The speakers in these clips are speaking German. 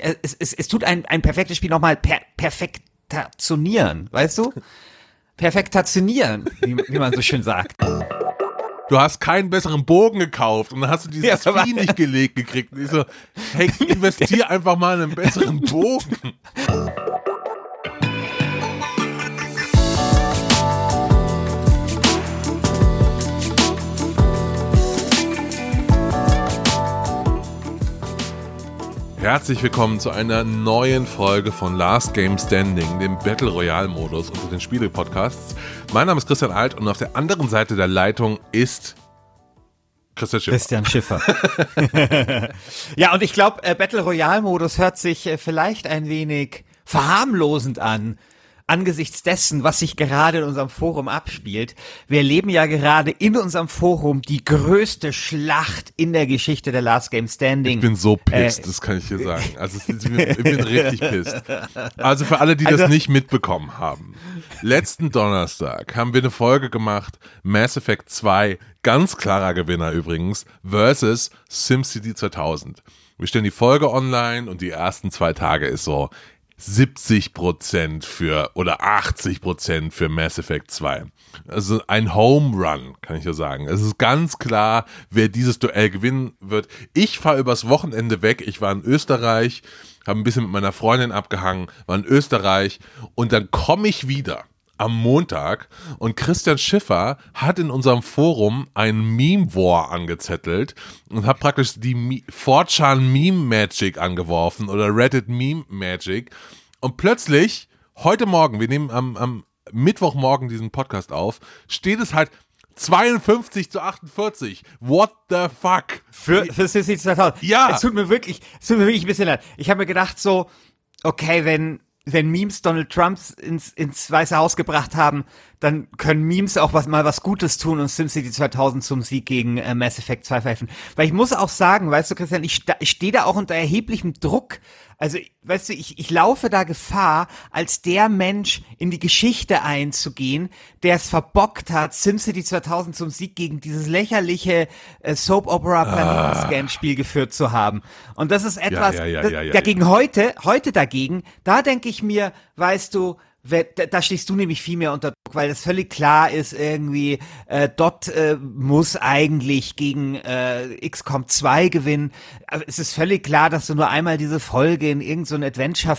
es, es, es tut ein, ein perfektes Spiel nochmal per, perfektationieren, weißt du? Perfektationieren, wie, wie man so schön sagt. Du hast keinen besseren Bogen gekauft und dann hast du dieses Ja, Vieh nicht gelegt gekriegt. Und ich so, hey, investier einfach mal in einen besseren Bogen. Herzlich willkommen zu einer neuen Folge von Last Game Standing, dem Battle Royale Modus unter den Spiele-Podcasts. Mein Name ist Christian Alt und auf der anderen Seite der Leitung ist Christian Schiffer. Christian Schiffer. ja, und ich glaube, äh, Battle Royale Modus hört sich äh, vielleicht ein wenig verharmlosend an. Angesichts dessen, was sich gerade in unserem Forum abspielt. Wir erleben ja gerade in unserem Forum die größte Schlacht in der Geschichte der Last Game Standing. Ich bin so pisst, Äh, das kann ich dir sagen. Also ich bin, ich bin richtig pisst. Also für alle, die das Also- nicht mitbekommen haben. Letzten Donnerstag haben wir eine Folge gemacht, Mass Effect 2, ganz klarer Gewinner übrigens, versus SimCity 2000. Wir stellen die Folge online und die ersten zwei Tage ist so 70% für oder 80% für Mass Effect 2. Also ein Home Run, kann ich ja sagen. Es ist ganz klar, wer dieses Duell gewinnen wird. Ich fahre übers Wochenende weg. Ich war in Österreich, habe ein bisschen mit meiner Freundin abgehangen, war in Österreich und dann komme ich wieder am Montag und Christian Schiffer hat in unserem Forum ein Meme War angezettelt und hat praktisch die 4chan Meme Magic angeworfen oder Reddit Meme Magic und plötzlich heute Morgen, wir nehmen am, am Mittwochmorgen diesen Podcast auf, steht es halt 52 zu 48. What the fuck? Für, für SimCity 2000. Ja. Es tut mir wirklich, es tut mir wirklich ein bisschen leid. Ich habe mir gedacht so, okay, wenn, wenn Memes Donald Trumps ins, ins Weiße Haus gebracht haben, dann können Memes auch was, mal was Gutes tun und SimCity 2000 zum Sieg gegen äh, Mass Effect 2 verhelfen. Weil ich muss auch sagen, weißt du, Christian, ich, ich stehe da auch unter erheblichem Druck. Also, weißt du, ich, ich laufe da Gefahr, als der Mensch in die Geschichte einzugehen, der es verbockt hat, SimCity 2000 zum Sieg gegen dieses lächerliche äh, Soap Opera Planetenscan Spiel geführt zu haben. Und das ist etwas, ja, ja, ja, dagegen heute, heute dagegen, da denke ich mir, weißt du, da, stehst du nämlich viel mehr unter Druck, weil das völlig klar ist, irgendwie, äh, Dot äh, muss eigentlich gegen äh, XCOM 2 gewinnen. Es ist völlig klar, dass du nur einmal diese Folge in irgendein so Adventure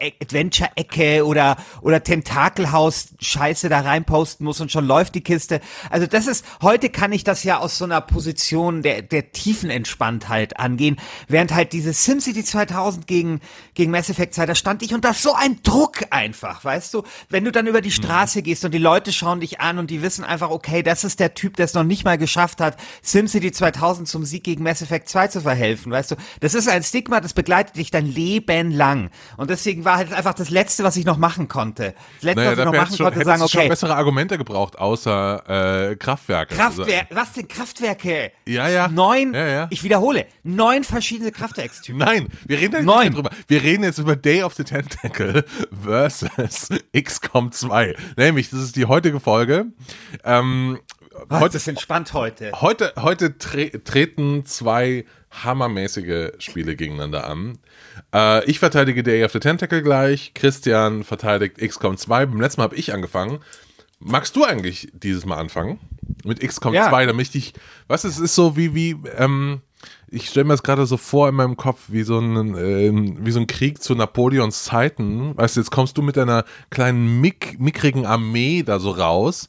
Adventure-Ecke oder, oder Tentakelhaus-Scheiße da reinposten muss und schon läuft die Kiste. Also das ist, heute kann ich das ja aus so einer Position der, der tiefen Entspanntheit angehen, während halt diese SimCity 2000 gegen, gegen Mass Effect 2, da stand ich unter so einem Druck einfach, weißt du? Wenn du dann über die Straße gehst und die Leute schauen dich an und die wissen einfach, okay, das ist der Typ, der es noch nicht mal geschafft hat, SimCity 2000 zum Sieg gegen Mass Effect 2 zu verhelfen, weißt du? Das ist ein Stigma, das begleitet dich dein Leben lang. Und deswegen war halt einfach das Letzte, was ich noch machen konnte. Das Letzte, Naja, was ich noch machen schon, konnte, sagen, du schon okay, bessere Argumente gebraucht, außer äh, Kraftwerke. Kraftwerk, was denn Kraftwerke? Ja, ja. Neun, Ja, ja. ich wiederhole, neun verschiedene Kraftwerkstypen. Nein, wir reden da nicht Neun. drüber. Wir reden jetzt über Day of the Tentacle versus XCOM 2. Nämlich, das ist die heutige Folge. Ähm, Was, heute, das ist entspannt heute. heute, heute tre treten zwei hammermäßige Spiele gegeneinander an. Äh, ich verteidige Day of the Tentacle gleich. Christian verteidigt XCOM 2. Beim letzten Mal habe ich angefangen. Magst du eigentlich dieses Mal anfangen? Mit XCOM Ja. 2, damit ich, was es ist so wie, wie, ähm, ich stelle mir das gerade so vor in meinem Kopf, wie so ein, ähm, wie so ein Krieg zu Napoleons Zeiten. Weißt du, jetzt kommst du mit deiner kleinen, mick, mickrigen Armee da so raus.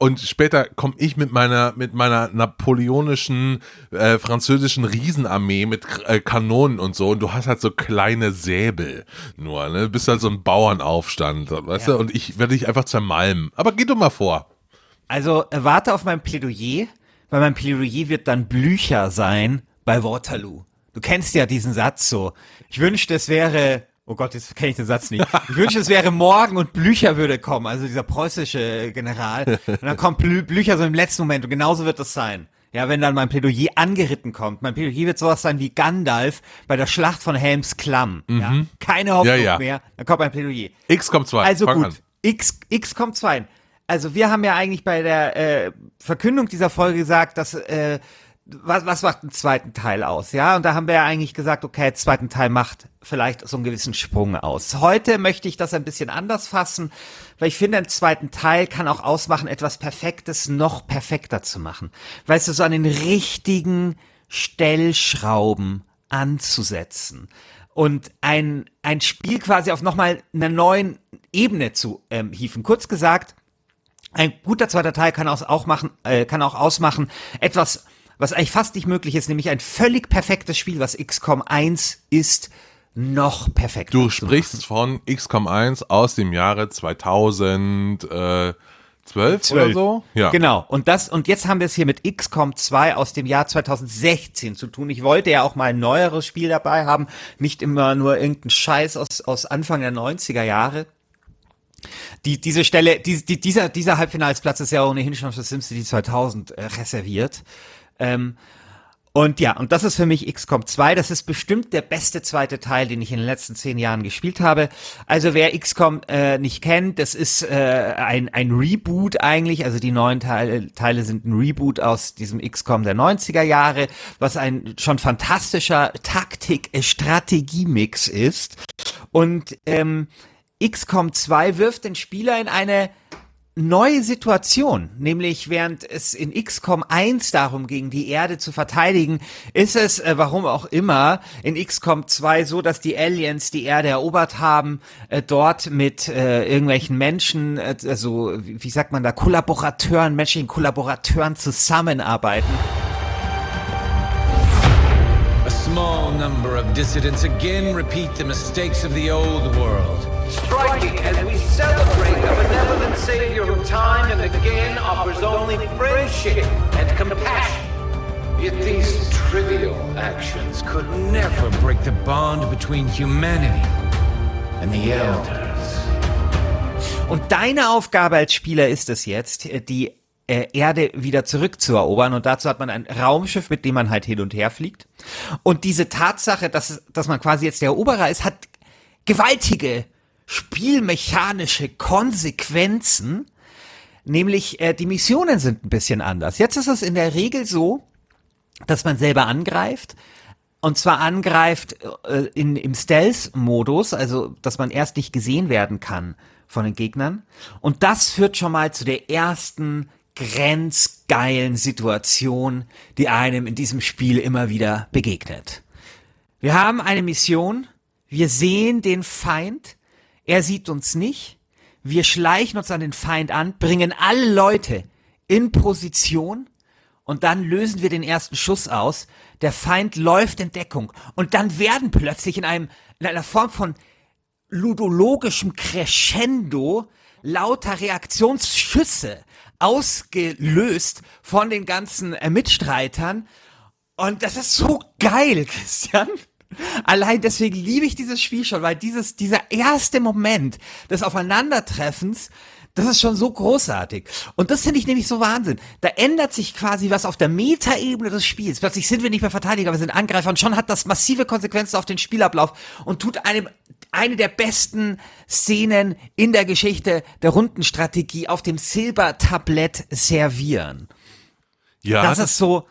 Und später komme ich mit meiner, mit meiner napoleonischen, äh, französischen Riesenarmee mit äh, Kanonen und so. Und du hast halt so kleine Säbel nur, ne? Du bist halt so ein Bauernaufstand, weißt Ja. du? Und ich werde dich einfach zermalmen. Aber geh du mal vor. Also äh, warte auf mein Plädoyer, weil mein Plädoyer wird dann Blücher sein bei Waterloo. Du kennst ja diesen Satz so. Ich wünschte, es wäre, oh Gott, jetzt kenne ich den Satz nicht. Ich wünschte, es wäre morgen und Blücher würde kommen, also dieser preußische General. Und dann kommt Blü Blücher so im letzten Moment und genauso wird es sein. Ja, wenn dann mein Plädoyer angeritten kommt. Mein Plädoyer wird sowas sein wie Gandalf bei der Schlacht von Helms Klamm. Ja, keine Hoffnung Ja, ja. mehr. Dann kommt mein Plädoyer. XCOM 2. Also fang gut, An. X, X kommt zwei. Also wir haben ja eigentlich bei der äh, Verkündung dieser Folge gesagt, dass äh, was, was macht den zweiten Teil aus? Ja, und da haben wir ja eigentlich gesagt, okay, zweiten Teil macht vielleicht so einen gewissen Sprung aus. Heute möchte ich das ein bisschen anders fassen, weil ich finde, einen zweiten Teil kann auch ausmachen, etwas Perfektes noch perfekter zu machen. Weißt du, so an den richtigen Stellschrauben anzusetzen und ein, ein Spiel quasi auf nochmal einer neuen Ebene zu ähm, hieven. Kurz gesagt, ein guter zweiter Teil kann auch, auch machen, äh, kann auch ausmachen, etwas was eigentlich fast nicht möglich ist, nämlich ein völlig perfektes Spiel, was XCOM 1 ist, noch perfekt. Du sprichst von XCOM 1 aus dem Jahre 2012 12. oder so? Ja. Genau. Und das, und jetzt haben wir es hier mit XCOM 2 aus dem Jahr 2016 zu tun. Ich wollte ja auch mal ein neueres Spiel dabei haben, nicht immer nur irgendein Scheiß aus, aus Anfang der 90er Jahre. Die, diese Stelle, die, die, dieser, dieser Halbfinalsplatz ist ja ohnehin schon für SimCity 2000 äh, reserviert. Ähm, und ja, und das ist für mich XCOM 2. Das ist bestimmt der beste zweite Teil, den ich in den letzten zehn Jahren gespielt habe. Also wer XCOM äh, nicht kennt, das ist äh, ein, ein Reboot eigentlich. Also die neuen Teile, Teile sind ein Reboot aus diesem XCOM der 90er Jahre, was ein schon fantastischer Taktik-Strategie-Mix ist. Und ähm, XCOM 2 wirft den Spieler in eine neue Situation, nämlich während es in XCOM 1 darum ging, die Erde zu verteidigen, ist es, äh, warum auch immer, in XCOM 2 so, dass die Aliens die Erde erobert haben, äh, dort mit äh, irgendwelchen Menschen, äh, also wie, wie sagt man da, Kollaborateuren, menschlichen Kollaborateuren zusammenarbeiten. A small number of dissidents again repeat the mistakes of the old world. Striking as we celebrate the benevolent Savior who time and again offers only friendship and compassion. Yet these trivial actions could never break the bond between humanity and the Elders. Und deine Aufgabe als Spieler ist es jetzt, die äh, Erde wieder zurückzuerobern. Und dazu hat man ein Raumschiff, mit dem man halt hin und her fliegt. Und diese Tatsache, dass, dass man quasi jetzt der Eroberer ist, hat gewaltige spielmechanische Konsequenzen, nämlich äh, die Missionen sind ein bisschen anders. Jetzt ist es in der Regel so, dass man selber angreift, und zwar angreift äh, in, im Stealth-Modus, also dass man erst nicht gesehen werden kann von den Gegnern. Und das führt schon mal zu der ersten grenzgeilen Situation, die einem in diesem Spiel immer wieder begegnet. Wir haben eine Mission, wir sehen den Feind, er sieht uns nicht. Wir schleichen uns an den Feind an, bringen alle Leute in Position und dann lösen wir den ersten Schuss aus. Der Feind läuft in Deckung und dann werden plötzlich in einem in einer Form von ludologischem Crescendo lauter Reaktionsschüsse ausgelöst von den ganzen äh, Mitstreitern. Und das ist so geil, Christian. Allein deswegen liebe ich dieses Spiel schon, weil dieses, dieser erste Moment des Aufeinandertreffens, das ist schon so großartig. Und das finde ich nämlich so Wahnsinn. Da ändert sich quasi was auf der Metaebene des Spiels. Plötzlich sind wir nicht mehr Verteidiger, wir sind Angreifer und schon hat das massive Konsequenzen auf den Spielablauf und tut einem eine der besten Szenen in der Geschichte der Rundenstrategie auf dem Silbertablett servieren. Ja. Das, das ist so,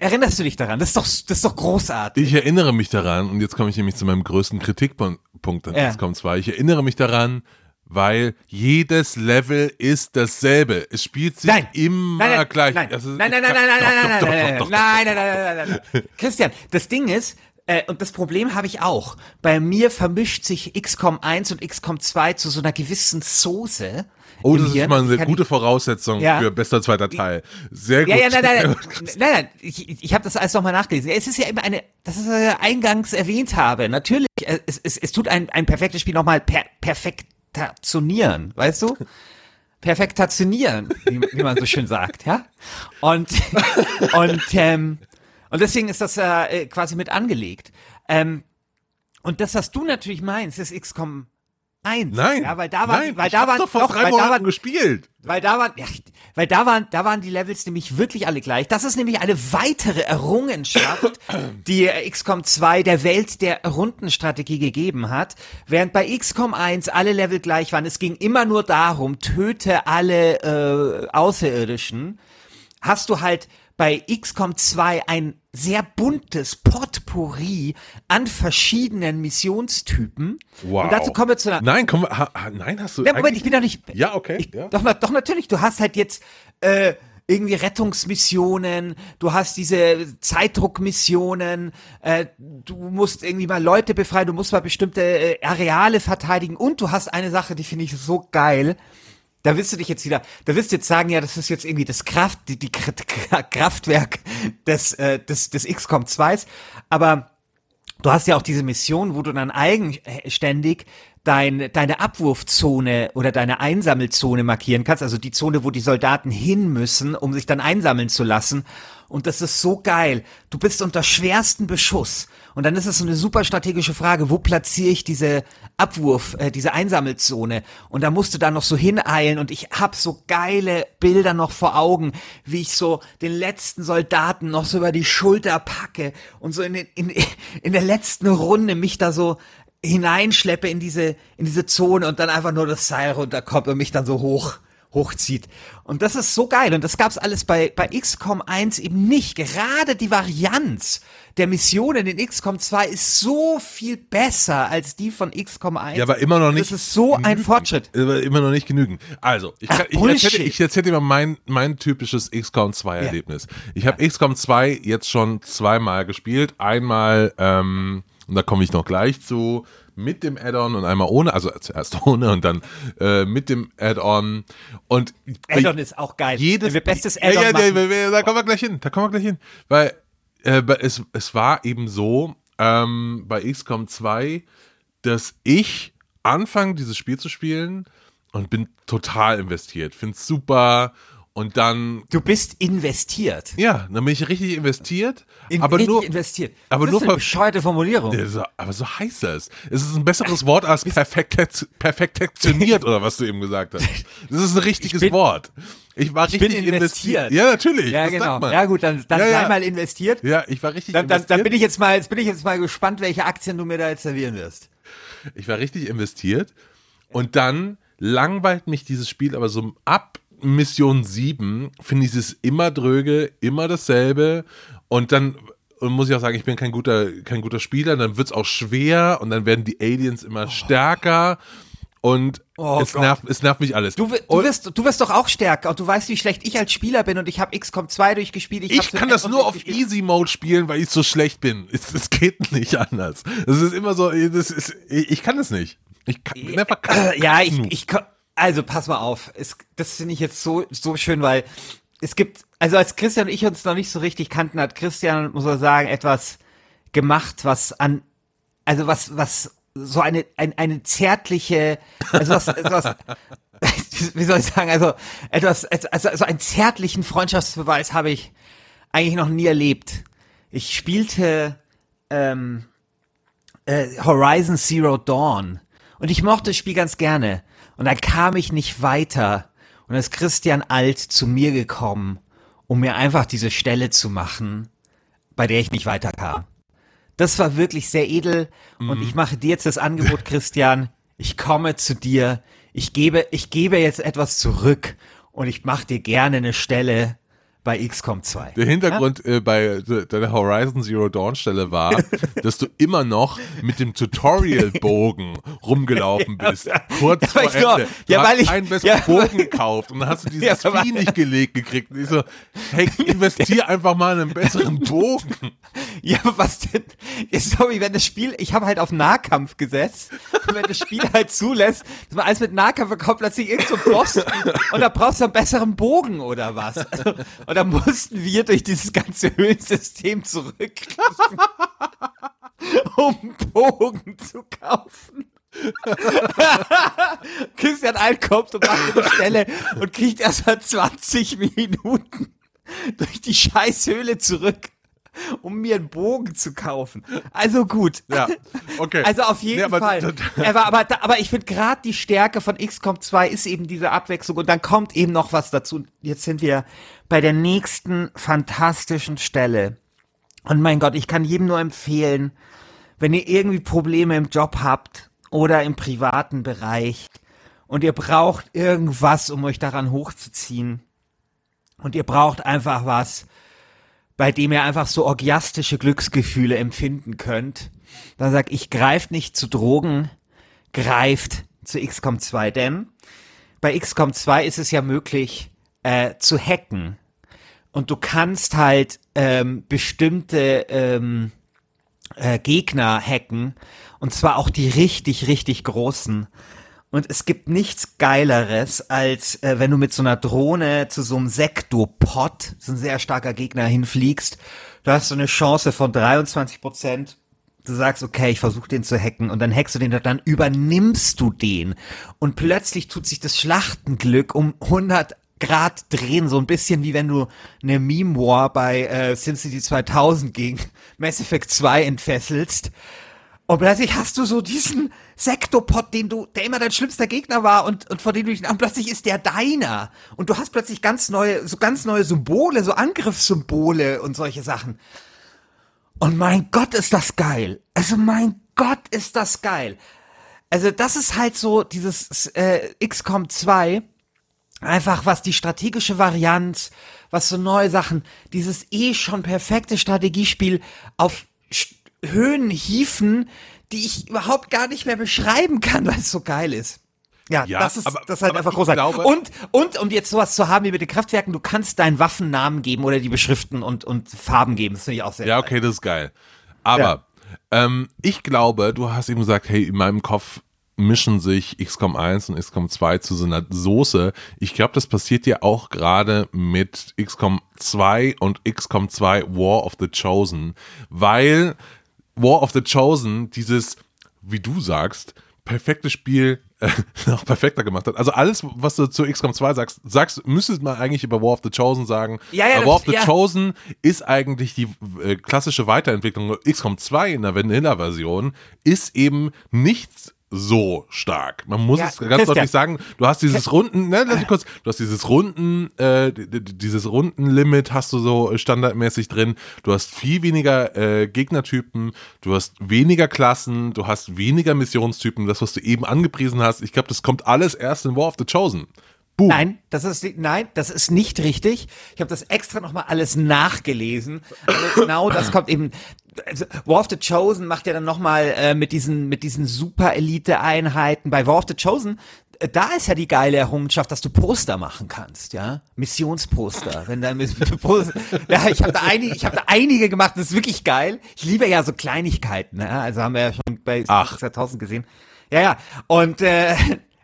Erinnerst du dich daran? Das ist doch, das ist doch großartig. Ich erinnere mich daran, und jetzt komme ich nämlich zu meinem größten Kritikpunkt an ja. XCOM 2. Ich erinnere mich daran, weil jedes Level ist dasselbe. Es spielt sich nein. immer nein, nein, gleich. Nein, nein, nein, nein, nein, nein, nein, nein, nein, nein, nein, nein, nein, nein. Christian, das Ding ist, äh, und das Problem habe ich auch. Bei mir vermischt sich XCOM 1 und XCOM 2 zu so einer gewissen Soße. Oh, das ist mal eine gute Voraussetzung ja. für bester zweiter Teil. Sehr gut. Ja, ja, nein, nein, nein, nein, nein ich, ich habe das alles nochmal nachgelesen. Es ist ja immer eine, das ist, was ich eingangs erwähnt habe. Natürlich, äh, es, es, es tut ein, ein perfektes Spiel nochmal per, perfektationieren, weißt du? Perfektationieren, wie, wie man so schön sagt, ja? Und, und, ähm, und deswegen ist das äh, quasi mit angelegt. Ähm, und das, was du natürlich meinst, ist XCOM 1. Nein. Ja, weil da war, nein, weil da waren, doch vor doch, drei Monaten gespielt. Weil da waren, ja, weil da waren, da waren die Levels nämlich wirklich alle gleich. Das ist nämlich eine weitere Errungenschaft, die XCOM 2 der Welt der Rundenstrategie gegeben hat. Während bei XCOM 1 alle Level gleich waren, es ging immer nur darum, töte alle äh, Außerirdischen, hast du halt bei XCOM 2 ein sehr buntes Potpourri an verschiedenen Missionstypen. Wow. Und dazu kommen wir zu einer. Nein, komm, ha, ha, nein, hast du. Ja, Moment, ich bin doch nicht. Ja, okay. Ich, ja. doch, doch, natürlich. Du hast halt jetzt äh, irgendwie Rettungsmissionen, du hast diese Zeitdruckmissionen, äh, du musst irgendwie mal Leute befreien, du musst mal bestimmte äh, Areale verteidigen und du hast eine Sache, die finde ich so geil. Da wirst du dich jetzt wieder, da wirst du jetzt sagen, ja, das ist jetzt irgendwie das Kraft, die, die Kr- Kraftwerk des, äh, des, des XCOM 2s. Aber du hast ja auch diese Mission, wo du dann eigenständig dein, deine Abwurfzone oder deine Einsammelzone markieren kannst, also die Zone, wo die Soldaten hin müssen, um sich dann einsammeln zu lassen. Und das ist so geil. Du bist unter schwersten Beschuss. Und dann ist es so eine super strategische Frage, wo platziere ich diese Abwurf, äh, diese Einsammelzone? Und da musst du da noch so hineilen. Und ich hab so geile Bilder noch vor Augen, wie ich so den letzten Soldaten noch so über die Schulter packe und so in, den, in, in der letzten Runde mich da so hineinschleppe in diese, in diese Zone und dann einfach nur das Seil runterkommt und mich dann so hoch, hochzieht. Und das ist so geil. Und das gab's alles bei, bei XCOM 1 eben nicht. Gerade die Varianz der Missionen in XCOM 2 ist so viel besser als die von XCOM 1. Ja, aber immer noch nicht. Das ist so ein. Fortschritt. Aber immer noch nicht genügend. Also, ich, kann, Ach, ich, erzähle, ich erzähle dir mal mein, mein typisches XCOM 2 Erlebnis. Ich habe XCOM 2 jetzt schon zweimal gespielt. Einmal, ähm, und da komme ich noch gleich zu, mit dem Add-on und einmal ohne, also zuerst ohne und dann äh, mit dem Add-on. Und Add-on ist auch geil. jedes Wenn wir bestes Add-on ja, ja, ja, da kommen wir gleich hin, da kommen wir gleich hin, weil äh, es, es war eben so ähm, bei XCOM 2, dass ich anfange dieses Spiel zu spielen und bin total investiert, find's super und dann Du bist investiert. ja, dann bin ich richtig investiert, In, aber richtig nur investiert. aber das nur ist eine bescheuerte Formulierung. Aber so heißt das. Es ist ein besseres Wort als perfekt, perfektioniert oder was du eben gesagt hast. Das ist ein richtiges bin- Wort. Ich war Ich richtig bin investiert. Ja, natürlich. ja, genau. Ja, gut, dann, dann Ja, ja. mal investiert. Ja, ich war richtig Dann, dann, investiert. dann bin ich jetzt mal, jetzt bin ich jetzt mal gespannt, welche Aktien du mir da jetzt servieren wirst. ich war richtig investiert. Und dann langweilt mich dieses Spiel aber so ab Mission 7 finde ich es immer dröge, immer dasselbe. Und dann und muss ich auch sagen, ich bin kein guter, kein guter Spieler. Dann wird es auch schwer und dann werden die Aliens immer stärker. Und Oh es, nervt, es nervt mich alles. Du, du, wirst, du wirst doch auch stärker und du weißt, wie schlecht ich als Spieler bin und ich habe XCOM 2 durchgespielt. Ich mit kann das nur auf. Easy Mode spielen, weil ich so schlecht bin. Es, es geht nicht anders. Das ist immer so, ist, ich, ich kann das nicht. Ich kann, bin einfach Äh, ja, ich, ich, ko- also pass mal auf. Es, das finde ich jetzt so, so schön, weil es gibt, also als Christian und ich uns noch nicht so richtig kannten, hat Christian, muss man sagen, etwas gemacht, was an, also was, was so eine, ein, eine zärtliche, also was, was wie soll ich sagen, also etwas, also, also einen zärtlichen Freundschaftsbeweis habe ich eigentlich noch nie erlebt. Ich spielte ähm, äh, Horizon Zero Dawn und ich mochte das Spiel ganz gerne. Und dann kam ich nicht weiter und dann ist Christian Alt zu mir gekommen, um mir einfach diese Stelle zu machen, bei der ich nicht weiterkam. Das war wirklich sehr edel und ich mache dir jetzt das Angebot, Christian. Ich komme zu dir. Ich gebe, ich gebe jetzt etwas zurück und ich mache dir gerne eine Stelle bei XCOM 2. Der Hintergrund äh, bei de- deiner Horizon Zero Dawn Stelle war, dass du immer noch mit dem Tutorial-Bogen rumgelaufen bist. Kurz Ja, vor weil ich nur- Ende. Du ja, hast weil ich- einen besseren ja, Bogen gekauft und dann hast du dieses Ja, Vieh nicht gelegt gekriegt. Und ich so, hey, investier einfach mal in einen besseren Bogen. Ja, aber was denn? Ja, sorry, wenn das Spiel, ich habe halt auf Nahkampf gesetzt wenn das Spiel halt zulässt, dass man alles mit Nahkampf bekommt, plötzlich irgend so Boss und da brauchst du einen besseren Bogen oder was. Also, und da mussten wir durch dieses ganze Höhlensystem zurückkriechen, um Bogen zu kaufen. Christian Alt kommt und macht eine Stelle und kriegt erst mal 20 Minuten durch die Scheißhöhle zurück, um mir einen Bogen zu kaufen. Also gut. Ja, okay. Also auf jeden Nee, aber- Fall. Er war, aber, aber ich finde gerade die Stärke von XCOM 2 ist eben diese Abwechslung und dann kommt eben noch was dazu. Jetzt sind wir bei der nächsten fantastischen Stelle. Und mein Gott, ich kann jedem nur empfehlen, wenn ihr irgendwie Probleme im Job habt oder im privaten Bereich und ihr braucht irgendwas, um euch daran hochzuziehen und ihr braucht einfach was, bei dem ihr einfach so orgiastische Glücksgefühle empfinden könnt, dann sag ich, greift nicht zu Drogen, greift zu XCOM 2, denn bei XCOM 2 ist es ja möglich, äh, zu hacken. Und du kannst halt ähm, bestimmte ähm, äh, Gegner hacken. Und zwar auch die richtig, richtig großen. Und es gibt nichts Geileres, als äh, wenn du mit so einer Drohne zu so einem Sektopod, so ein sehr starker Gegner, hinfliegst. Du hast so eine Chance von 23 Prozent. Du sagst, okay, ich versuche den zu hacken und dann hackst du den und dann übernimmst du den. Und plötzlich tut sich das Schlachtenglück um 100 Grad drehen, so ein bisschen wie wenn du eine Meme War bei äh, SimCity 2000 gegen Mass Effect 2 entfesselst. Und plötzlich hast du so diesen Sektopod, den du, der immer dein schlimmster Gegner war und, und vor dem du dich, und plötzlich ist der deiner. Und du hast plötzlich ganz neue, so ganz neue Symbole, so Angriffssymbole und solche Sachen. Und mein Gott, ist das geil. Also mein Gott, ist das geil. Also das ist halt so dieses äh, XCOM 2, einfach was die strategische Varianz, was so neue Sachen, dieses eh schon perfekte Strategiespiel auf Höhen hieven, die ich überhaupt gar nicht mehr beschreiben kann, weil es so geil ist. Ja, Ja, das ist, aber- das ist halt einfach großartig. glaube- und, und, um jetzt sowas zu haben wie mit den Kraftwerken, du kannst deinen Waffen Namen geben oder die beschriften und, und Farben geben. Das finde ich auch sehr Ja, geil. okay, das ist geil. Aber ähm, ich glaube, du hast eben gesagt, hey, in meinem Kopf mischen sich XCOM 1 und XCOM 2 zu so einer Soße. Ich glaube, das passiert ja auch gerade mit XCOM 2 und XCOM 2 War of the Chosen, weil War of the Chosen dieses, wie du sagst, perfekte Spiel äh, noch perfekter gemacht hat. Also alles, was du zu XCOM 2 sagst, sagst, müsstest man eigentlich über War of the Chosen sagen. Ja, ja, War of the ja. Chosen ist eigentlich die äh, klassische Weiterentwicklung. XCOM 2 in der Vanilla-Version ist eben nicht so stark. Man muss Ja, es ganz deutlich sagen, du hast dieses Runden, ne, lass mich kurz, du hast dieses Runden, äh, dieses Rundenlimit hast du so standardmäßig drin. Du hast viel weniger äh, Gegnertypen, du hast weniger Klassen, du hast weniger Missionstypen, das, was du eben angepriesen hast. Ich glaube, das kommt alles erst in War of the Chosen. Boom. Nein, das ist nein, das ist nicht richtig. Ich habe das extra noch mal alles nachgelesen. Also genau, das kommt eben. Also War of the Chosen macht ja dann noch mal äh, mit diesen mit diesen Super Elite Einheiten. Bei War of the Chosen, äh, da ist ja die geile Errungenschaft, dass du Poster machen kannst, ja, Missionsposter. Wenn da Poster, ja, ich habe da einige, ich habe da einige gemacht. Das ist wirklich geil. Ich liebe ja so Kleinigkeiten. Ne? Also haben wir ja schon bei Ach. 2000 gesehen. Ja, ja. Und äh,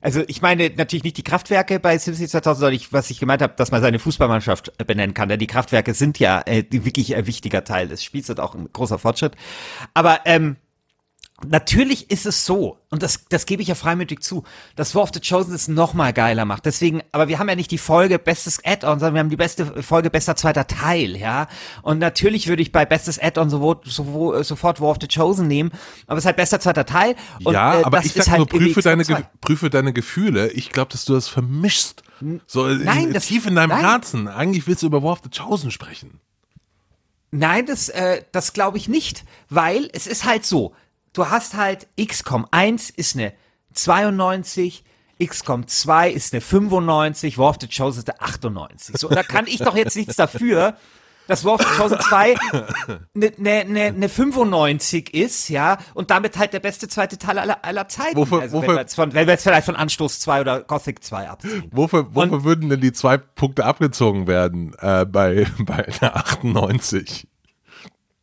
also ich meine natürlich nicht die Kraftwerke bei SimCity 2000, sondern ich, was ich gemeint habe, dass man seine Fußballmannschaft äh, benennen kann. Denn die Kraftwerke sind ja äh, wirklich ein wichtiger Teil des Spiels und auch ein großer Fortschritt. Aber ähm, Natürlich ist es so, und das, das gebe ich ja freimütig zu, dass War of the Chosen es noch mal geiler macht. Deswegen, aber wir haben ja nicht die Folge Bestes Add-on, sondern wir haben die beste Folge Bester zweiter Teil, ja. Und natürlich würde ich bei Bestes Add-on sowohl, sowohl, sofort War of the Chosen nehmen, aber es ist halt bester zweiter Teil. Und, ja, äh, aber ich sag nur, halt irgendwie prüfe deine, XCOM Ge 2. prüfe deine Gefühle. Ich glaube, dass du das vermischst. So in- Nein, das- tief in deinem nein. Herzen. Eigentlich willst du über War of the Chosen sprechen. Nein, das, äh, das glaube ich nicht, weil es ist halt so, du hast halt XCOM 1 ist eine 92, XCOM 2 ist eine 95, War of the Chosen ist eine 98. So, und da kann ich doch jetzt nichts dafür, dass War of the Chosen 2 eine ne, ne, ne 95 ist, ja, und damit halt der beste zweite Teil aller, aller Zeiten. Wofür- also, wenn, wofür- wir jetzt von, wenn wir jetzt vielleicht von Anstoß 2 oder Gothic 2 absehen. Wofür, wofür würden denn die zwei Punkte abgezogen werden äh, bei, bei einer 98?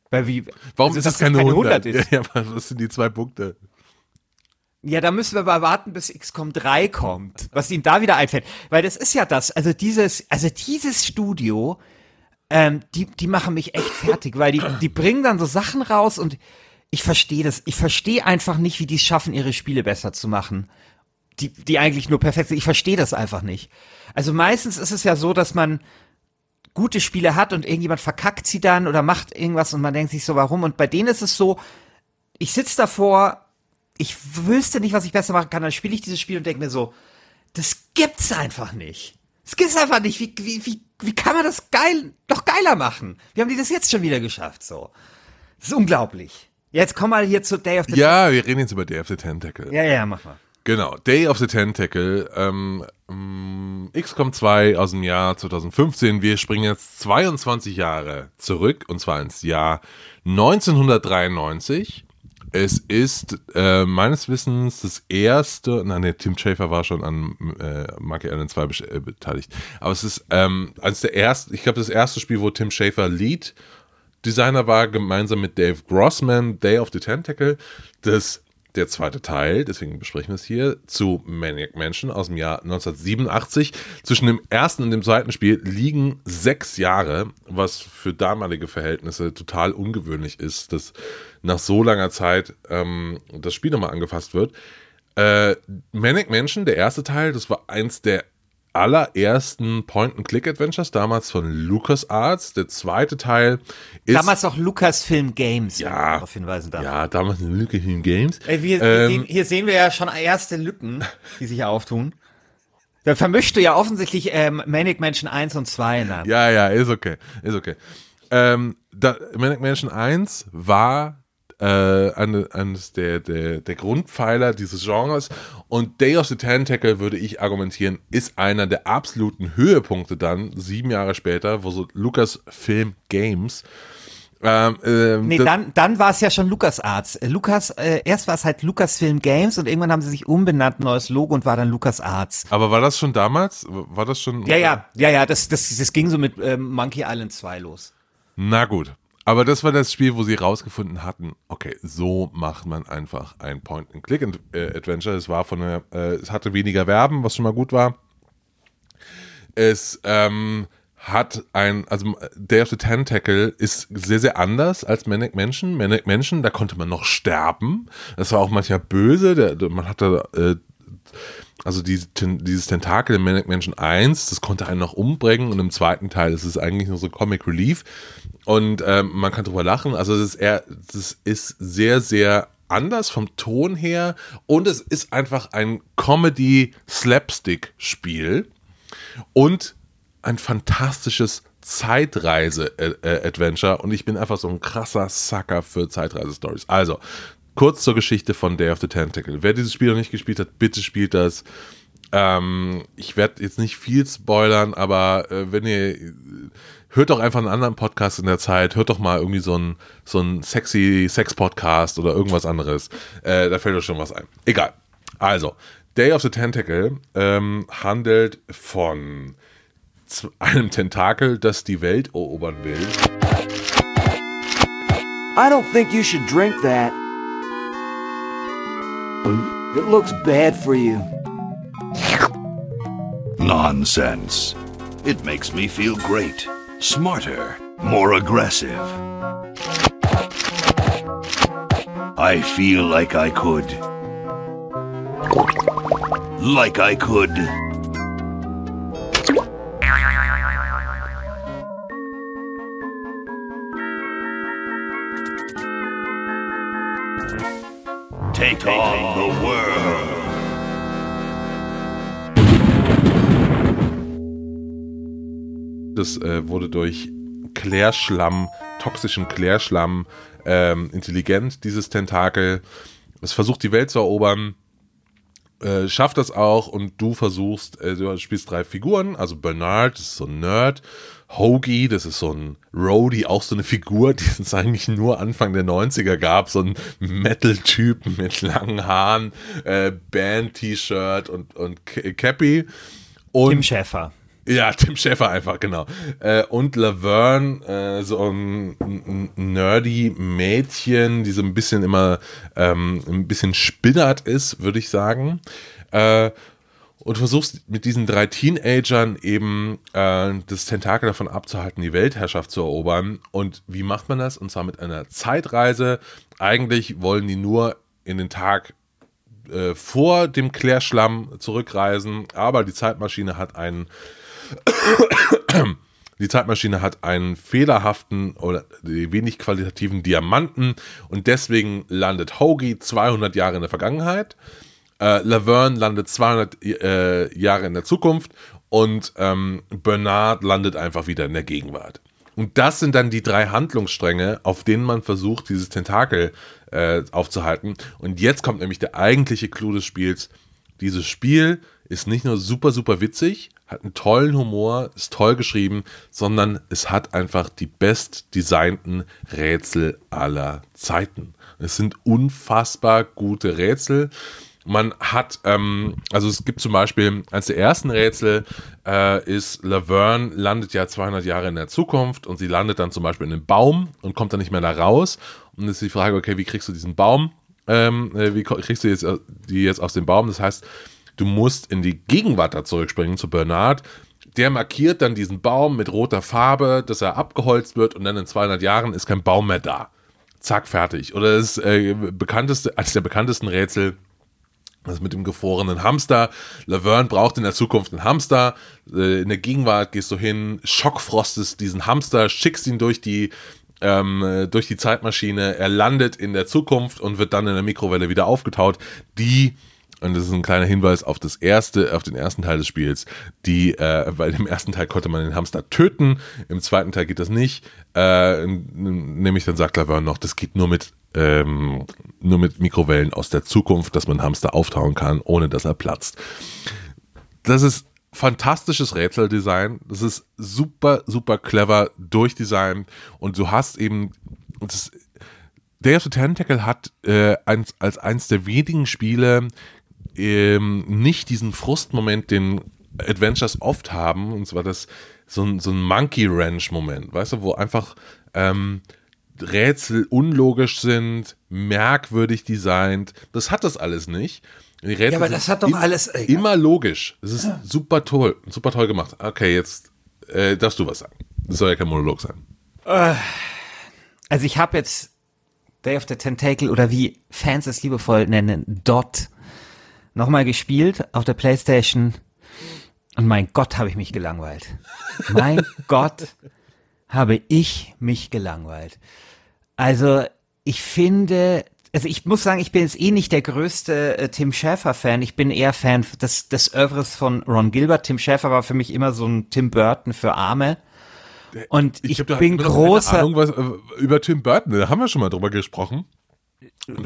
Weil wie, Warum also, ist das keine 100? ist. Ja, aber was sind die zwei Punkte? Ja, da müssen wir mal warten, bis XCOM 3 kommt, was ihm da wieder einfällt. Weil das ist ja das, also dieses, also dieses Studio, ähm, die, die machen mich echt fertig, weil die, die bringen dann so Sachen raus und ich verstehe das. Ich verstehe einfach nicht, wie die es schaffen, ihre Spiele besser zu machen. Die, die eigentlich nur perfekt sind. Ich verstehe das einfach nicht. Also meistens ist es ja so, dass man gute Spiele hat und irgendjemand verkackt sie dann oder macht irgendwas und man denkt sich so, warum? Und bei denen ist es so, ich sitze davor, ich wüsste nicht, was ich besser machen kann, dann spiele ich dieses Spiel und denke mir so, das gibt's einfach nicht. Das gibt's einfach nicht. Wie, wie, wie, wie kann man das geil, doch geiler machen? Wie haben die das jetzt schon wieder geschafft, so? Das ist unglaublich. Jetzt komm mal hier zu Day of the Ja, wir reden jetzt über Day of the Tentacle. ja, ja, mach mal. Genau, Day of the Tentacle, ähm, ähm, XCOM 2 aus dem Jahr 2015. Wir springen jetzt 22 Jahre zurück und zwar ins Jahr 1993. Es ist äh, meines Wissens das erste, nein, nee, Tim Schafer war schon an äh, Monkey Island 2 be- äh, beteiligt, aber es ist ähm, eines der ersten, ich glaube das erste Spiel, wo Tim Schafer Lead Designer war, gemeinsam mit Dave Grossman, Day of the Tentacle. Das der zweite Teil, deswegen besprechen wir es hier, zu Maniac Mansion aus dem Jahr 1987. Zwischen dem ersten und dem zweiten Spiel liegen sechs Jahre, was für damalige Verhältnisse total ungewöhnlich ist, dass nach so langer Zeit ähm, das Spiel nochmal angefasst wird. Äh, Manic Mansion, der erste Teil, das war eins der allerersten Point-and-Click-Adventures, damals von LucasArts. Der zweite Teil ist... Damals auch Lucasfilm Games, wenn Ja. man darauf hinweisen darf. ja, damals in Lucasfilm Games. Ey, wir, Ähm, sehen, hier sehen wir ja schon erste Lücken, die sich auftun. Da vermischst du ja offensichtlich ähm, Manic Mansion 1 und 2 in einem. Ja, ja, ist okay. Ist okay. Ähm, da, Manic Mansion 1 war äh, eine, eines der, der, der Grundpfeiler dieses Genres und Day of the Tentacle, würde ich argumentieren, ist einer der absoluten Höhepunkte dann, sieben Jahre später, wo so Lucasfilm Games ähm, ähm, Nee, dann, dann war es ja schon LucasArts. Äh, Lucas, äh, erst war es halt Lucasfilm Games und irgendwann haben sie sich umbenannt, neues Logo und war dann LucasArts. aber war das schon damals? War das schon? Ja, ja, ja, ja, das, das, das ging so mit ähm, Monkey Island 2 los. Na gut. Aber das war das Spiel, wo sie rausgefunden hatten, okay, so macht man einfach ein Point-and-Click-Adventure. Es war von der, äh, es hatte weniger Werben, was schon mal gut war. Es ähm, hat ein, also Day of the Tentacle ist sehr, sehr anders als Manic Mansion. Manic Mansion, da konnte man noch sterben. Das war auch manchmal böse. Der, man hatte äh, also die, dieses Tentakel in Manic Mansion 1, das konnte einen noch umbringen und im zweiten Teil ist es eigentlich nur so Comic Relief und ähm, man kann drüber lachen. Also es ist eher, das ist sehr, sehr anders vom Ton her und es ist einfach ein Comedy-Slapstick-Spiel und ein fantastisches Zeitreise-Adventure und ich bin einfach so ein krasser Sucker für Zeitreise-Stories. Also, kurz zur Geschichte von Day of the Tentacle. Wer dieses Spiel noch nicht gespielt hat, bitte spielt das. Ähm, ich werde jetzt nicht viel spoilern, aber äh, wenn ihr hört doch einfach einen anderen Podcast in der Zeit, hört doch mal irgendwie so ein so sexy Sex Podcast oder irgendwas anderes. Äh, da fällt euch schon was ein. Egal. Also Day of the Tentacle ähm, handelt von einem Tentakel, das die Welt erobern will. I don't think you should drink that. It looks bad for you. Nonsense. It makes me feel great. Smarter. More aggressive. I feel like I could. Like I could. On the world. Das äh, wurde durch Klärschlamm, toxischen Klärschlamm, ähm, intelligent, dieses Tentakel. Es versucht die Welt zu erobern, äh, schafft das auch und du versuchst, äh, du spielst drei Figuren, also Bernard, ist so ein Nerd, Hoagie, das ist so ein Roadie, auch so eine Figur, die es eigentlich nur Anfang der 90er gab, so ein Metal-Typ mit langen Haaren, äh, Band-T-Shirt und, und Cappy. Und Tim Schäfer. ja, Tim Schäfer einfach, genau. Äh, und Laverne, äh, so ein, ein ein nerdy Mädchen, die so ein bisschen immer ähm, ein bisschen spinnert ist, würde ich sagen. Äh, und versuchst mit diesen drei Teenagern eben äh, das Tentakel davon abzuhalten, die Weltherrschaft zu erobern. Und wie macht man das? Und zwar mit einer Zeitreise. Eigentlich wollen die nur in den Tag äh, vor dem Klärschlamm zurückreisen, aber die Zeitmaschine hat einen die Zeitmaschine hat einen fehlerhaften oder wenig qualitativen Diamanten und deswegen landet Hoagie 200 Jahre in der Vergangenheit, äh, Laverne landet 200 äh, Jahre in der Zukunft und ähm, Bernard landet einfach wieder in der Gegenwart. Und das sind dann die drei Handlungsstränge, auf denen man versucht, dieses Tentakel äh, aufzuhalten. Und jetzt kommt nämlich der eigentliche Clou des Spiels. dieses Spiel ist nicht nur super, super witzig, hat einen tollen Humor, ist toll geschrieben, sondern es hat einfach die best designten Rätsel aller Zeiten. Es sind unfassbar gute Rätsel. Man hat, ähm, also es gibt zum Beispiel, eines der ersten Rätsel äh, ist, Laverne landet ja 200 Jahre in der Zukunft und sie landet dann zum Beispiel in einem Baum und kommt dann nicht mehr da raus. Und es ist die Frage, okay, wie kriegst du diesen Baum? Ähm, äh, wie kriegst du jetzt, äh, die jetzt aus dem Baum? Das heißt, du musst in die Gegenwart da zurückspringen zu Bernard. Der markiert dann diesen Baum mit roter Farbe, dass er abgeholzt wird und dann in 200 Jahren ist kein Baum mehr da. Zack, fertig. Oder das äh, bekannteste, eines der bekanntesten Rätsel das mit dem gefrorenen Hamster. Laverne braucht in der Zukunft einen Hamster. Äh, in der Gegenwart gehst du hin, schockfrostest diesen Hamster, schickst ihn durch die ähm, äh, durch die Zeitmaschine. Er landet in der Zukunft und wird dann in der Mikrowelle wieder aufgetaut. Die und das ist ein kleiner Hinweis auf das erste, auf den ersten Teil des Spiels, die, äh, weil im ersten Teil konnte man den Hamster töten, im zweiten Teil geht das nicht, äh, nämlich dann sagt Laverne noch, das geht nur mit, ähm, nur mit Mikrowellen aus der Zukunft, dass man Hamster auftauen kann, ohne dass er platzt. Das ist fantastisches Rätseldesign. Das ist super, super clever durchdesignt und du hast eben das, Day of the Tentacle hat äh, als, als eins der wenigen Spiele ähm, nicht diesen Frustmoment, den Adventures oft haben, und zwar das so ein, so ein Monkey Ranch Moment, weißt du, wo einfach ähm, Rätsel unlogisch sind, merkwürdig designt. Das hat das alles nicht. Die Rätsel Ja, aber das hat doch alles- äh, immer logisch. Es ist super toll, super toll gemacht. Okay, jetzt äh, darfst du was sagen. Das soll ja kein Monolog sein. Also ich habe jetzt Day of the Tentacle oder wie Fans es liebevoll nennen, Dot, nochmal gespielt auf der Playstation und mein Gott, habe ich mich gelangweilt. Mein Gott, habe ich mich gelangweilt. Also ich finde, also ich muss sagen, ich bin jetzt eh nicht der größte äh, Tim Schäfer-Fan. Ich bin eher Fan des, des Oeuvres von Ron Gilbert. Tim Schäfer war für mich immer so ein Tim Burton für Arme. Und ich, hast bin großer. Ahnung, was, äh, über Tim Burton, da haben wir schon mal drüber gesprochen.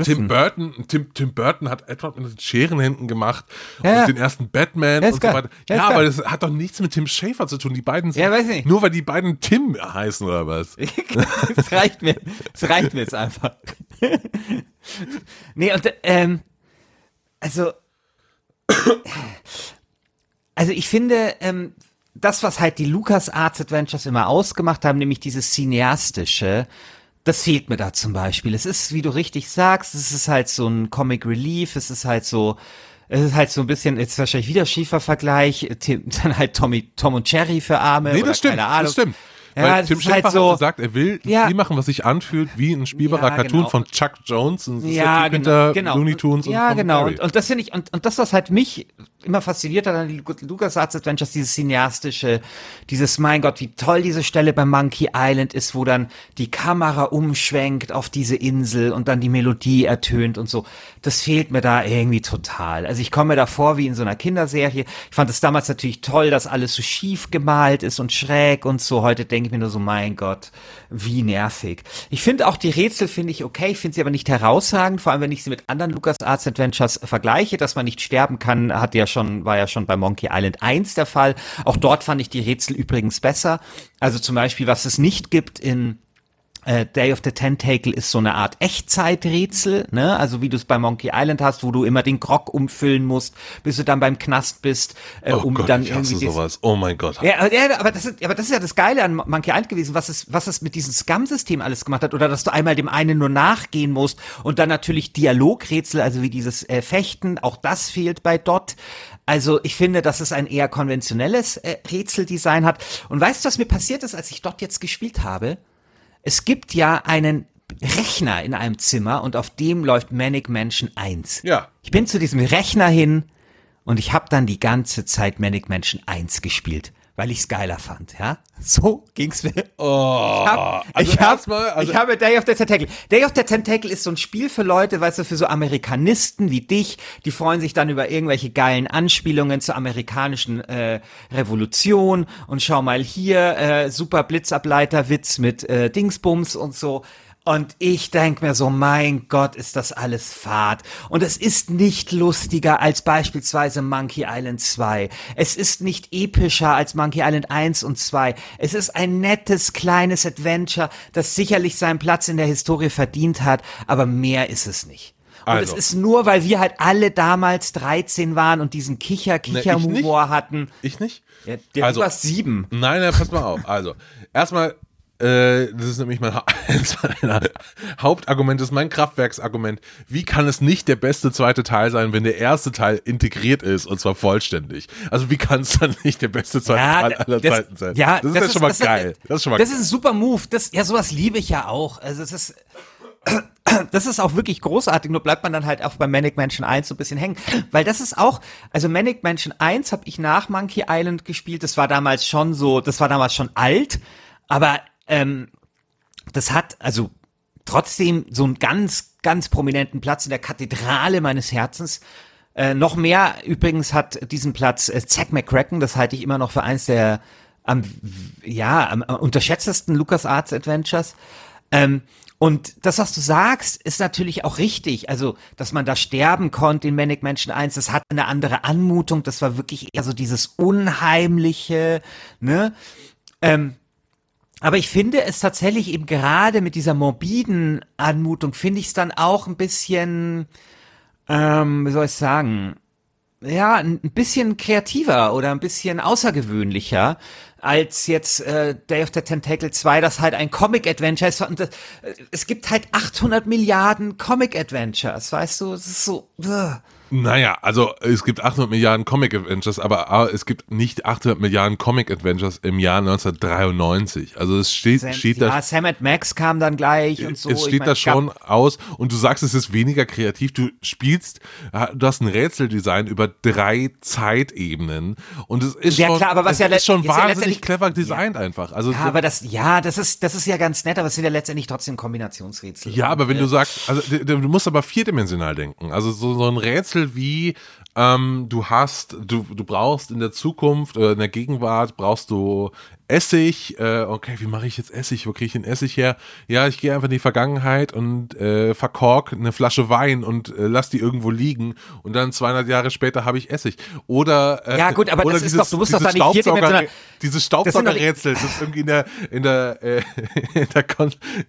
Tim Burton, Tim, Tim Burton hat Edward mit den Scherenhänden gemacht Ja, und den ersten Batman Ja, und so weiter. Ja, Ja, aber das hat doch nichts mit Tim Schafer zu tun. Die beiden sind, Ja, weiß ich. nur weil die beiden Tim heißen oder was? das reicht mir. Das reicht mir jetzt einfach. nee, und ähm, also also ich finde, ähm, das, was halt die Lucas Arts Adventures immer ausgemacht haben, nämlich dieses cineastische, das fehlt mir da zum Beispiel. Es ist, wie du richtig sagst, es ist halt so ein Comic Relief, es ist halt so, es ist halt so ein bisschen, jetzt wahrscheinlich wieder schiefer Vergleich, dann halt Tommy, Tom und Jerry für Arme. Nee, das stimmt. Keine Ahnung. Das stimmt. Ja, Weil Tim ist halt Schafer so- hat gesagt, er will ein Ja. Spiel machen, was sich anfühlt wie ein spielbarer Ja, Cartoon genau. von Chuck Jones. Und Ja, genau, hinter genau. Looney Tunes und ja, Tom genau. Und, und das finde ich, und, und das, was halt mich immer fasziniert hat an die Lu- LucasArts Adventures, dieses cineastische, dieses, mein Gott, wie toll diese Stelle bei Monkey Island ist, wo dann die Kamera umschwenkt auf diese Insel und dann die Melodie ertönt und so. Das fehlt mir da irgendwie total. Also ich komme mir da vor wie in so einer Kinderserie. Ich fand es damals natürlich toll, dass alles so schief gemalt ist und schräg und so. Heute denke ich mir nur so, mein Gott, wie nervig. Ich finde auch die Rätsel finde ich okay, ich finde sie aber nicht herausragend, vor allem wenn ich sie mit anderen LucasArts Adventures vergleiche, dass man nicht sterben kann, hat ja schon, war ja schon bei Monkey Island 1 der Fall. Auch dort fand ich die Rätsel übrigens besser. Also zum Beispiel, was es nicht gibt in äh, Day of the Tentacle ist so eine Art Echtzeiträtsel, ne? Also wie du es bei Monkey Island hast, wo du immer den Grog umfüllen musst, bis du dann beim Knast bist, äh, Oh um Gott, dann ich hasse irgendwie sowas. Oh mein Gott. ja, aber- ja, aber das ist, aber das ist ja das Geile an Monkey Island gewesen, was es, was es mit diesem Scum-System alles gemacht hat, oder dass du einmal dem einen nur nachgehen musst und dann natürlich Dialogrätsel, also wie dieses äh, Fechten, auch das fehlt bei Dot. Also ich finde, dass es ein eher konventionelles äh, Rätseldesign hat. Und weißt du, was mir passiert ist, als ich Dot jetzt gespielt habe? Es gibt ja einen Rechner in einem Zimmer und auf dem läuft Manic Mansion 1. Ja. Ich bin zu diesem Rechner hin und ich habe dann die ganze Zeit Manic Mansion 1 gespielt, weil ich es geiler fand, ja? So ging's mir. Oh, Ich, hab, also ich, hab, also ich habe Day of the Tentacle. Day of the Tentacle ist so ein Spiel für Leute, weißt du, für so Amerikanisten wie dich, die freuen sich dann über irgendwelche geilen Anspielungen zur amerikanischen äh, Revolution und schau mal hier, äh, super Blitzableiterwitz mit äh, Dingsbums und so. Und ich denk mir so, mein Gott, ist das alles fad. Und es ist nicht lustiger als beispielsweise Monkey Island 2. Es ist nicht epischer als Monkey Island 1 und 2. Es ist ein nettes, kleines Adventure, das sicherlich seinen Platz in der Historie verdient hat, aber mehr ist es nicht. Und Also. es ist nur, weil wir halt alle damals 13 waren und diesen Kicher-Kicher-Humor hatten. Ich nicht? Ja, der Also- du warst sieben. Nein, nein, pass mal auf. Also, erstmal, äh, das ist nämlich mein ha Hauptargument, das ist mein Kraftwerksargument. Wie kann es nicht der beste zweite Teil sein, wenn der erste Teil integriert ist und zwar vollständig? Also, wie kann es dann nicht der beste zweite Teil aller das- Zeiten sein? Ja, das ist ja schon mal geil. Das, ist schon mal das geil. ist ein super Move. Das, ja, sowas liebe ich ja auch. Also es ist, das ist auch wirklich großartig. Nur bleibt man dann halt auch bei Manic Mansion 1 so ein bisschen hängen, weil das ist auch, also Manic Mansion 1 habe ich nach Monkey Island gespielt. Das war damals schon so, das war damals schon alt, aber ähm, das hat also trotzdem so einen ganz, ganz prominenten Platz in der Kathedrale meines Herzens. Äh, noch mehr übrigens hat diesen Platz äh, Zack McCracken, das halte ich immer noch für eins der am, ja, am, am unterschätztesten LucasArts Adventures. Ähm, und das, was du sagst, ist natürlich auch richtig. Also, dass man da sterben konnte in Manic Mansion 1, das hat eine andere Anmutung. Das war wirklich eher so dieses Unheimliche, ne? Ähm, aber ich finde es tatsächlich eben gerade mit dieser morbiden Anmutung, finde ich es dann auch ein bisschen, ähm, wie soll ich sagen, ja, ein bisschen kreativer oder ein bisschen außergewöhnlicher als jetzt äh, Day of the Tentacle 2, das halt ein Comic-Adventure ist. Und das, äh, es gibt halt 800 Milliarden Comic-Adventures, weißt du? Es ist so... Ugh. Naja, also es gibt 800 Milliarden Comic Adventures, aber es gibt nicht 800 Milliarden Comic Adventures im Jahr 1993. Also es steht, Sam, steht ja, da Sam Max kam dann gleich und so. es Ich steht mein, da schon aus und du sagst, es ist weniger kreativ. Du spielst, du hast ein Rätseldesign über drei Zeitebenen und es ist Ja, schon, klar, aber was ja ist schon ja wahnsinnig letztendlich- clever designt einfach. Also Ja, aber das, ja, das ist, das ist ja ganz nett, aber es sind ja letztendlich trotzdem Kombinationsrätsel. Ja, aber wenn du sagst, also du, du musst aber vierdimensional denken. Also so, so ein Rätsel wie ähm, du hast, du, du brauchst in der Zukunft, äh, in der Gegenwart brauchst du Essig. Äh, okay, wie mache ich jetzt Essig? Wo kriege ich den Essig her? Ja, ich gehe einfach in die Vergangenheit und äh, verkork eine Flasche Wein und äh, lass die irgendwo liegen und dann 200 Jahre später habe ich Essig. Oder äh, Ja, gut, aber das ist doch- du musst doch dieses da nicht dieses Das sind doch die- Staubsaugerrätsel, das irgendwie in der in der äh, in der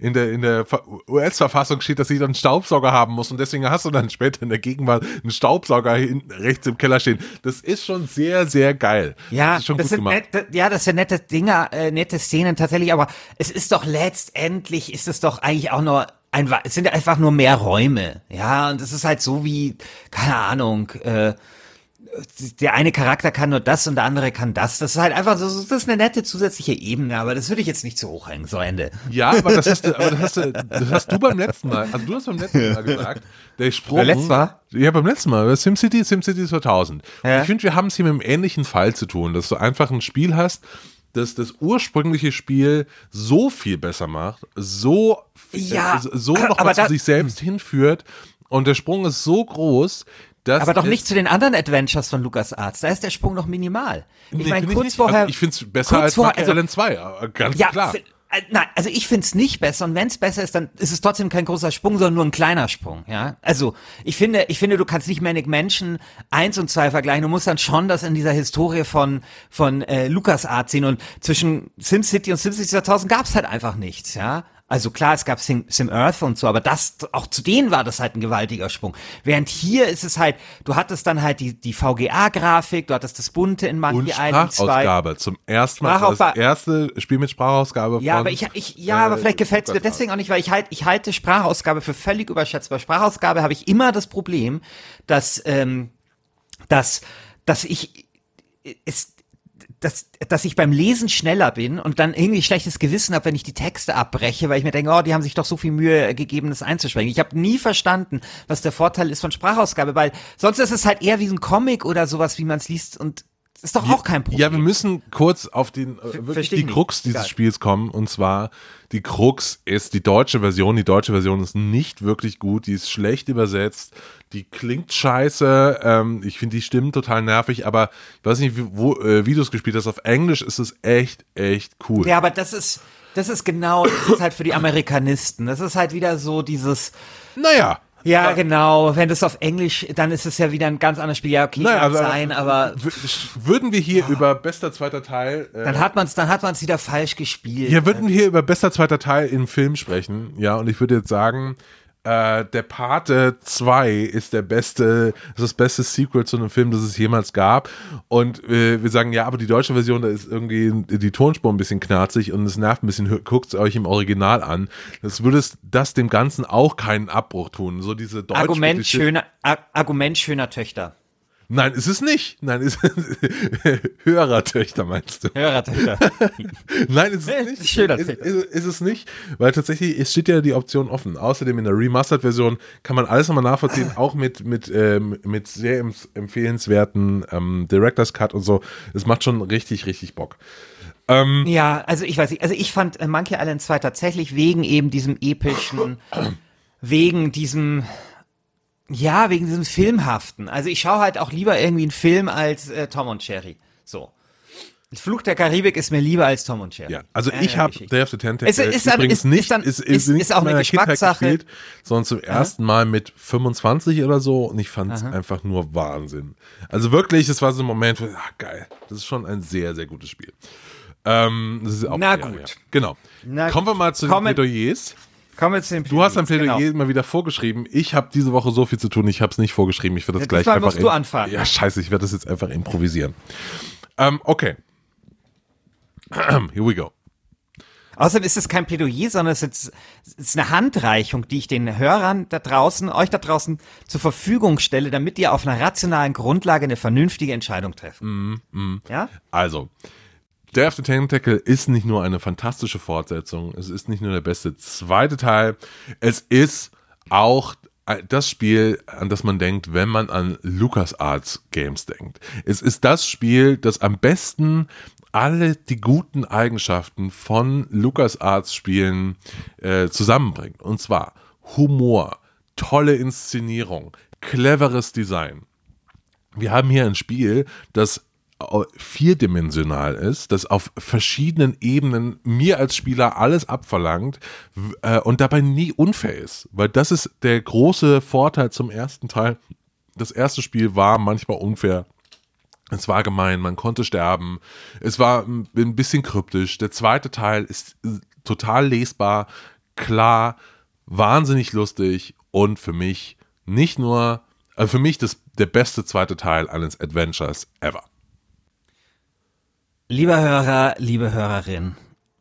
in der in der Ver- US-Verfassung steht, dass ich dann einen Staubsauger haben muss und deswegen hast du dann später in der Gegenwart einen Staubsauger hinten rechts im Keller stehen. Das ist schon sehr sehr geil. Ja, das ist schon das gut sind gemacht. nette, ja, das sind nette Dinge, äh, nette Szenen tatsächlich, aber es ist doch letztendlich, ist es doch eigentlich auch nur ein, es sind einfach nur mehr Räume, ja, und es ist halt so wie, keine Ahnung, äh, der eine Charakter kann nur das und der andere kann das. Das ist halt einfach so, das ist eine nette zusätzliche Ebene, aber das würde ich jetzt nicht zu hoch hängen, so Ende. Ja, aber das hast du, aber das hast du, das hast du beim letzten Mal, also du hast beim letzten Mal gesagt, der Sprung. Beim letzten Mal? Ja, beim letzten Mal, SimCity, SimCity 2000. Ja. Ich finde, wir haben es hier mit einem ähnlichen Fall zu tun, dass du einfach ein Spiel hast, das das ursprüngliche Spiel so viel besser macht, so, Ja, äh, so nochmal zu sich selbst hinführt und der Sprung ist so groß, dass Aber doch nicht zu den anderen Adventures von LucasArts. Da ist der Sprung noch minimal. Ich Nee, meine, ich kurz nicht. vorher. Also ich finde es besser als vorher- Monkey also- Island 2, aber ganz Ja, klar. Äh, nein, also ich find's nicht besser und wenn's besser ist, dann ist es trotzdem kein großer Sprung, sondern nur ein kleiner Sprung, ja. Also ich finde, ich finde, du kannst nicht Manic Mansion 1 und 2 vergleichen, du musst dann schon das in dieser Historie von, von äh, LucasArts sehen und zwischen SimCity und SimCity 2000 gab's halt einfach nichts, ja. Also klar, es gab Sim, Sim Earth und so, aber das, auch zu denen war das halt ein gewaltiger Sprung. Während hier ist es halt, du hattest dann halt die, die VGA-Grafik, du hattest das Bunte in Monkey Und Island 2. Sprachausgabe. Zum ersten Mal. Das, erste Spiel mit Sprachausgabe Ja, von, aber ich, ich ja, aber äh, vielleicht gefällt es mir deswegen auch nicht, weil ich halt, ich halte Sprachausgabe für völlig überschätzbar. Sprachausgabe habe ich immer das Problem, dass, ähm, dass, dass ich es dass, dass ich beim Lesen schneller bin und dann irgendwie schlechtes Gewissen habe, wenn ich die Texte abbreche, weil ich mir denke, oh, die haben sich doch so viel Mühe gegeben, das einzuschränken. Ich habe nie verstanden, was der Vorteil ist von Sprachausgabe, weil sonst ist es halt eher wie ein Comic oder sowas, wie man es liest und ist doch auch kein Problem. Ja, wir müssen kurz auf den, äh, wirklich versteh die ich nicht. Krux dieses Egal. Spiels kommen. Und zwar, die Krux ist die deutsche Version. Die deutsche Version ist nicht wirklich gut. Die ist schlecht übersetzt. Die klingt scheiße. Ähm, ich finde die Stimmen total nervig. Aber ich weiß nicht, wie, wo, äh, wie du es gespielt hast. Auf Englisch ist es echt, echt cool. Ja, aber das ist, Das ist genau, das ist halt für die Amerikanisten. Das ist halt wieder so dieses, Naja. Ja, genau, wenn das auf Englisch, dann ist es ja wieder ein ganz anderes Spiel. Ja, okay, Naja, kann aber- sein, aber Würden wir hier über bester zweiter Teil. Äh, dann hat man es dann hat man's wieder falsch gespielt. Ja, würden wir hier über bester zweiter Teil im Film sprechen, ja, und ich würde jetzt sagen, äh, der Pate 2 ist der beste, ist das beste Sequel zu einem Film, das es jemals gab. Und äh, wir sagen, ja, aber die deutsche Version, da ist irgendwie die Tonspur ein bisschen knarzig und es nervt ein bisschen, guckt es euch im Original an. Das würde das dem Ganzen auch keinen Abbruch tun. So diese Argument schöner, Ar Argument schöner Töchter. Nein, ist es nicht. Nein, ist höherer Töchter meinst du? Hörertöchter. Nein, ist es nicht. ist schöner ist, ist, ist es nicht, weil tatsächlich es steht ja die Option offen. Außerdem in der Remastered-Version kann man alles nochmal nachvollziehen, auch mit mit ähm, mit sehr empf- empfehlenswerten ähm, Directors Cut und so. Es macht schon richtig richtig Bock. Ja, also ich weiß nicht, also ich fand äh, Monkey Island 2 tatsächlich wegen eben diesem epischen, wegen diesem, ja, wegen diesem Filmhaften. Also ich schaue halt auch lieber irgendwie einen Film als äh, Tom und Jerry. So. Fluch der Karibik ist mir lieber als Tom und Jerry. Ja, also Eine ich habe. Day of the Tentacle Es ist dann- übrigens ist- nicht, ist dann- ist, ist- nicht ist auch in eine Geschmackssache. gespielt, sondern zum ersten Mal mit 25 oder so und ich fand es einfach nur Wahnsinn. Also wirklich, es war so ein Moment, wo, ach geil, das ist schon ein sehr, sehr gutes Spiel. Ähm, das ist auch Na ja, gut. Ja. Genau. Na Kommen wir mal zu den Plädoyers. Kommen wir zu den Du hast dein Plädoyer Genau. mal wieder vorgeschrieben. Ich habe diese Woche so viel zu tun, ich habe es nicht vorgeschrieben. Ich werde das Ja, gleich einfach. musst du anfangen. Ja, scheiße, ich werde das jetzt einfach improvisieren. Ähm, okay. Here we go. Außerdem ist es kein Plädoyer, sondern es ist, es ist eine Handreichung, die ich den Hörern da draußen, euch da draußen zur Verfügung stelle, damit ihr auf einer rationalen Grundlage eine vernünftige Entscheidung treffen. Mhm, Ja? Also, Day of the Tentacle ist nicht nur eine fantastische Fortsetzung, es ist nicht nur der beste zweite Teil, es ist auch das Spiel, an das man denkt, wenn man an LucasArts Games denkt. Es ist das Spiel, das am besten alle die guten Eigenschaften von LucasArts Spielen äh, zusammenbringt. Und zwar Humor, tolle Inszenierung, cleveres Design. Wir haben hier ein Spiel, das vierdimensional ist, das auf verschiedenen Ebenen mir als Spieler alles abverlangt äh, und dabei nie unfair ist. Weil das ist der große Vorteil zum ersten Teil. Das erste Spiel war manchmal unfair. Es war gemein, man konnte sterben. Es war ein bisschen kryptisch. Der zweite Teil ist äh, total lesbar, klar, wahnsinnig lustig und für mich nicht nur, also für mich das, der beste zweite Teil eines Adventures ever. Lieber Hörer, liebe Hörerin.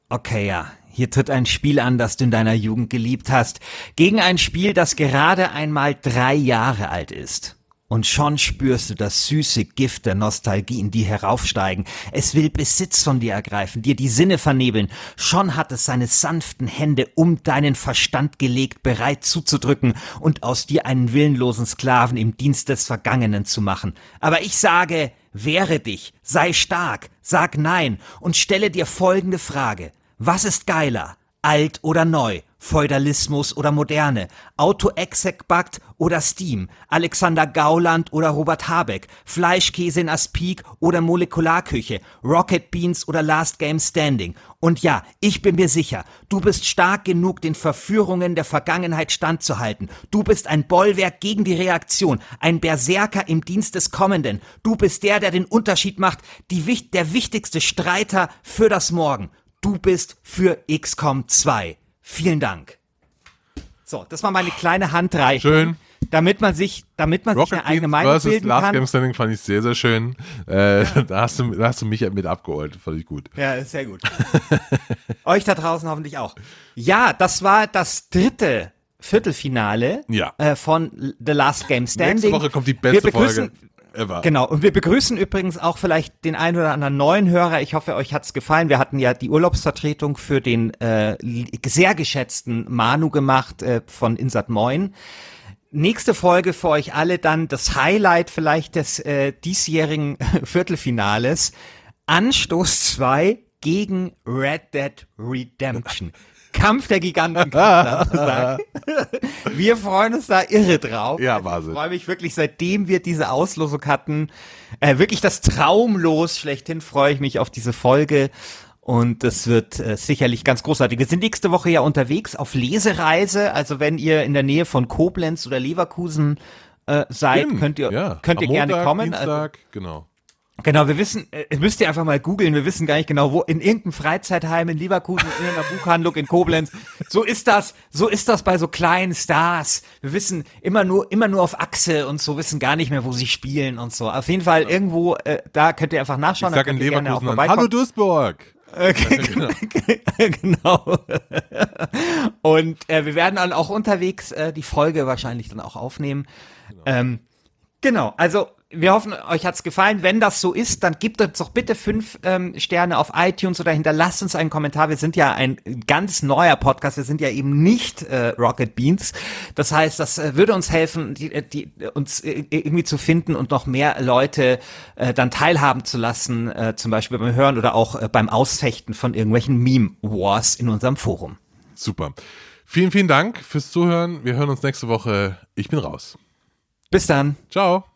Okay, ja. Hier tritt ein Spiel an, das du in deiner Jugend geliebt hast, gegen ein Spiel, das gerade einmal drei Jahre alt ist. Und schon spürst du das süße Gift der Nostalgie in dir heraufsteigen. Es will Besitz von dir ergreifen, dir die Sinne vernebeln. Schon hat es seine sanften Hände um deinen Verstand gelegt, bereit zuzudrücken und aus dir einen willenlosen Sklaven im Dienst des Vergangenen zu machen. Aber ich sage, wehre dich, sei stark, sag nein und stelle dir folgende Frage. Was ist geiler? Alt oder neu? Feudalismus oder Moderne? Auto-Exec-Backt oder Steam? Alexander Gauland oder Robert Habeck? Fleischkäse in Aspik oder Molekularküche? Rocket Beans oder Last Game Standing? Und ja, ich bin mir sicher, du bist stark genug, den Verführungen der Vergangenheit standzuhalten. Du bist ein Bollwerk gegen die Reaktion, ein Berserker im Dienst des Kommenden. Du bist der, der den Unterschied macht, die, der wichtigste Streiter für das Morgen. Du bist für XCOM 2. Vielen Dank. So, das war meine kleine Handreichung. Schön. Damit man sich, damit man sich Rocket eine eigene Beans Meinung bilden Last kann. Game Standing fand ich sehr, sehr schön. Äh, da, hast du, da hast du mich mit abgeholt, fand ich gut. Ja, ist sehr gut. Euch da draußen hoffentlich auch. Ja, das war das dritte Viertelfinale Ja. äh, von The Last Game Standing. Nächste Woche kommt die beste Wir begrüßen, Folge ever. Genau, und wir begrüßen übrigens auch vielleicht den einen oder anderen neuen Hörer. Ich hoffe, euch hat's gefallen. Wir hatten ja die Urlaubsvertretung für den äh, sehr geschätzten Manu gemacht äh, von Insat Moin. Nächste Folge für euch alle dann das Highlight vielleicht des äh, diesjährigen Viertelfinales. Anstoß 2 gegen Red Dead Redemption. Kampf der Giganten. Wir freuen uns da irre drauf. Ja, Wahnsinn. Ich freue mich wirklich, seitdem wir diese Auslosung hatten, äh, wirklich das Traumlos schlechthin freue ich mich auf diese Folge. Und es wird äh, sicherlich ganz großartig. Wir sind nächste Woche ja unterwegs auf Lesereise. Also wenn ihr in der Nähe von Koblenz oder Leverkusen äh, seid, Stimmt, könnt ihr, ja. könnt ihr Am gerne Montag, kommen. Also, Dienstag, genau. Genau, wir wissen, äh, müsst ihr einfach mal googeln, wir wissen gar nicht genau, wo, in irgendeinem Freizeitheim in Leverkusen, in einer Buchhandlung in Koblenz. So ist das, so ist das bei so kleinen Stars. Wir wissen immer nur, immer nur auf Achse und so, wissen gar nicht mehr, wo sie spielen und so. Auf jeden Fall irgendwo, äh, da könnt ihr einfach Ich nachschauen. sag da in Leverkusen dann, Hallo Duisburg. genau. Und äh, wir werden dann auch unterwegs äh, die Folge wahrscheinlich dann auch aufnehmen. Ähm, genau, also wir hoffen, euch hat's gefallen. Wenn das so ist, dann gebt uns doch bitte fünf ähm, Sterne auf iTunes oder hinterlasst uns einen Kommentar. Wir sind ja ein ganz neuer Podcast. Wir sind ja eben nicht äh, Rocket Beans. Das heißt, das äh, würde uns helfen, die, äh, die, uns äh, irgendwie zu finden und noch mehr Leute äh, dann teilhaben zu lassen, äh, zum Beispiel beim Hören oder auch äh, beim Ausfechten von irgendwelchen Meme-Wars in unserem Forum. Super. Vielen, vielen Dank fürs Zuhören. Wir hören uns nächste Woche. Ich bin raus. Bis dann. Ciao.